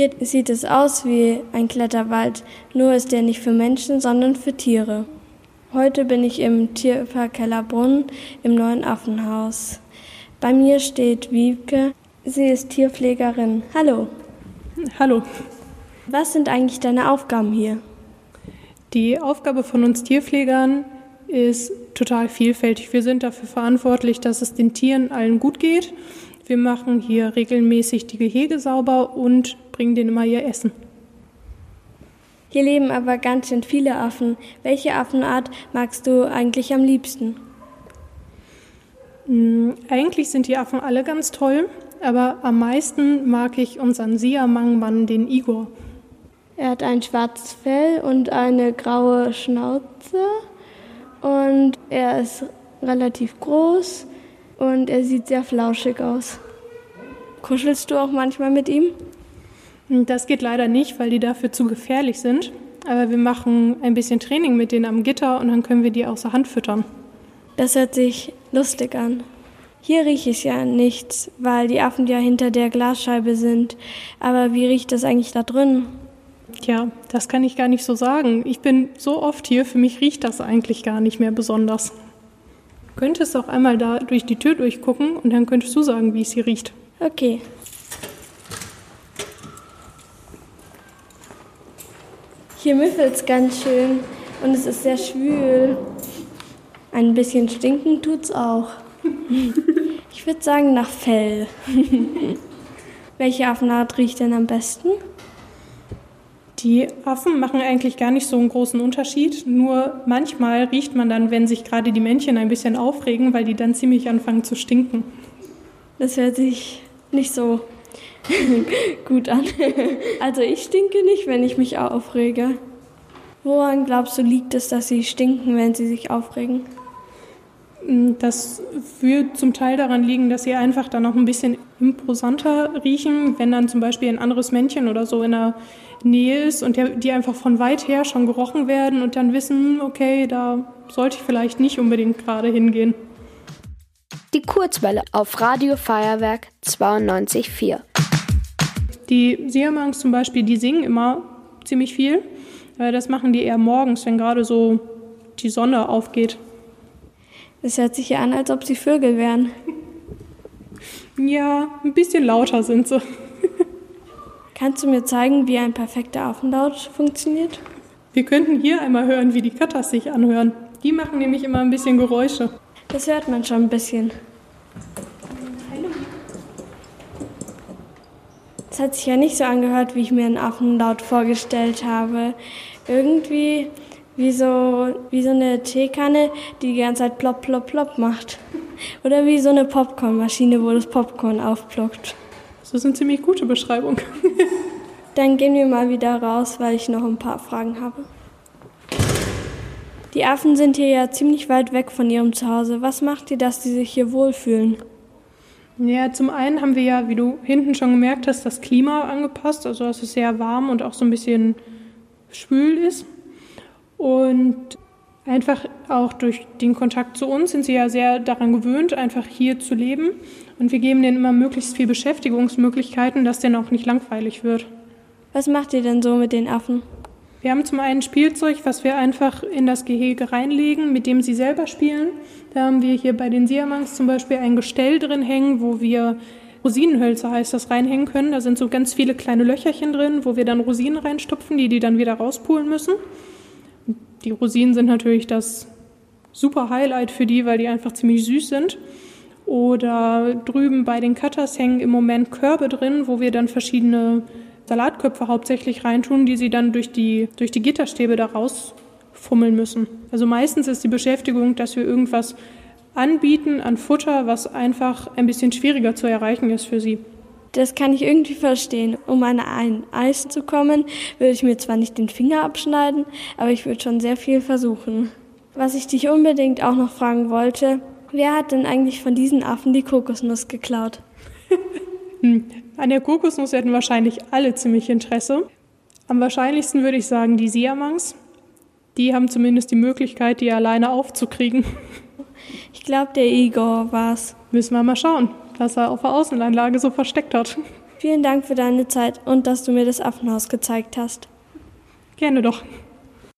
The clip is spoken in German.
Hier sieht es aus wie ein Kletterwald, nur ist der nicht für Menschen, sondern für Tiere. Heute bin ich im Tierpark Kellerbrunn im neuen Affenhaus. Bei mir steht Wiebke. Sie ist Tierpflegerin. Hallo. Hallo. Was sind eigentlich deine Aufgaben hier? Die Aufgabe von uns Tierpflegern ist total vielfältig. Wir sind dafür verantwortlich, dass es den Tieren allen gut geht. Wir machen hier regelmäßig die Gehege sauber und bringen denen immer ihr Essen. Hier leben aber ganz schön viele Affen. Welche Affenart magst du eigentlich am liebsten? Hm, eigentlich sind die Affen alle ganz toll, aber am meisten mag ich unseren Siamangmann, den Igor. Er hat ein schwarzes Fell und eine graue Schnauze und er ist relativ groß und er sieht sehr flauschig aus. Kuschelst du auch manchmal mit ihm? Das geht leider nicht, weil die dafür zu gefährlich sind. Aber wir machen ein bisschen Training mit denen am Gitter und dann können wir die außer Hand füttern. Das hört sich lustig an. Hier rieche ich ja nichts, weil die Affen ja hinter der Glasscheibe sind. Aber wie riecht das eigentlich da drin? Tja, das kann ich gar nicht so sagen. Ich bin so oft hier, für mich riecht das eigentlich gar nicht mehr besonders. Du könntest auch einmal da durch die Tür durchgucken und dann könntest du sagen, wie es hier riecht. Okay. Hier müffelt es ganz schön und es ist sehr schwül. Ein bisschen stinken tut's auch. Ich würde sagen nach Fell. Welche Affenart riecht denn am besten? Die Affen machen eigentlich gar nicht so einen großen Unterschied. Nur manchmal riecht man dann, wenn sich gerade die Männchen ein bisschen aufregen, weil die dann ziemlich anfangen zu stinken. Das hört sich nicht so gut an. Also ich stinke nicht, wenn ich mich aufrege. Woran glaubst du, liegt es, dass sie stinken, wenn sie sich aufregen? Das würde zum Teil daran liegen, dass sie einfach dann noch ein bisschen imposanter riechen, wenn dann zum Beispiel ein anderes Männchen oder so in der Nähe ist und die einfach von weit her schon gerochen werden und dann wissen, okay, da sollte ich vielleicht nicht unbedingt gerade hingehen. Die Kurzwelle auf Radio Feuerwerk 92.4. Die Siamangs zum Beispiel, die singen immer ziemlich viel. Das machen die eher morgens, wenn gerade so die Sonne aufgeht. Es hört sich ja an, als ob sie Vögel wären. Ja, ein bisschen lauter sind sie. Kannst du mir zeigen, wie ein perfekter Affenlaut funktioniert? Wir könnten hier einmal hören, wie die Katas sich anhören. Die machen nämlich immer ein bisschen Geräusche. Das hört man schon ein bisschen. Das hat sich ja nicht so angehört, wie ich mir einen Affenlaut vorgestellt habe. Irgendwie wie so, wie so eine Teekanne, die die ganze Zeit plopp, plopp, plopp macht. Oder wie so eine Popcornmaschine, wo das Popcorn aufplockt. Das ist eine ziemlich gute Beschreibung. Dann gehen wir mal wieder raus, weil ich noch ein paar Fragen habe. Die Affen sind hier ja ziemlich weit weg von ihrem Zuhause. Was macht ihr, dass sie sich hier wohlfühlen? Ja, zum einen haben wir ja, wie du hinten schon gemerkt hast, das Klima angepasst, also dass es sehr warm und auch so ein bisschen schwül ist. Und einfach auch durch den Kontakt zu uns sind sie ja sehr daran gewöhnt, einfach hier zu leben. Und wir geben denen immer möglichst viel Beschäftigungsmöglichkeiten, dass denen auch nicht langweilig wird. Was macht ihr denn so mit den Affen? Wir haben zum einen Spielzeug, was wir einfach in das Gehege reinlegen, mit dem sie selber spielen. Da haben wir hier bei den Siamangs zum Beispiel ein Gestell drin hängen, wo wir Rosinenhölzer heißt das reinhängen können. Da sind so ganz viele kleine Löcherchen drin, wo wir dann Rosinen reinstopfen, die die dann wieder rauspulen müssen. Die Rosinen sind natürlich das super Highlight für die, weil die einfach ziemlich süß sind. Oder drüben bei den Cutters hängen im Moment Körbe drin, wo wir dann verschiedene Salatköpfe hauptsächlich reintun, die sie dann durch die, durch die Gitterstäbe da rausfummeln müssen. Also meistens ist die Beschäftigung, dass wir irgendwas anbieten an Futter, was einfach ein bisschen schwieriger zu erreichen ist für sie. Das kann ich irgendwie verstehen. Um an ein Eis zu kommen, würde ich mir zwar nicht den Finger abschneiden, aber ich würde schon sehr viel versuchen. Was ich dich unbedingt auch noch fragen wollte, wer hat denn eigentlich von diesen Affen die Kokosnuss geklaut? hm. An der Kokosnuss hätten wahrscheinlich alle ziemlich Interesse. Am wahrscheinlichsten würde ich sagen die Siamangs. Die haben zumindest die Möglichkeit, die alleine aufzukriegen. Ich glaube, der Igor war's. Müssen wir mal schauen was er auf der Außenanlage so versteckt hat. Vielen Dank für deine Zeit und dass du mir das Affenhaus gezeigt hast. Gerne doch.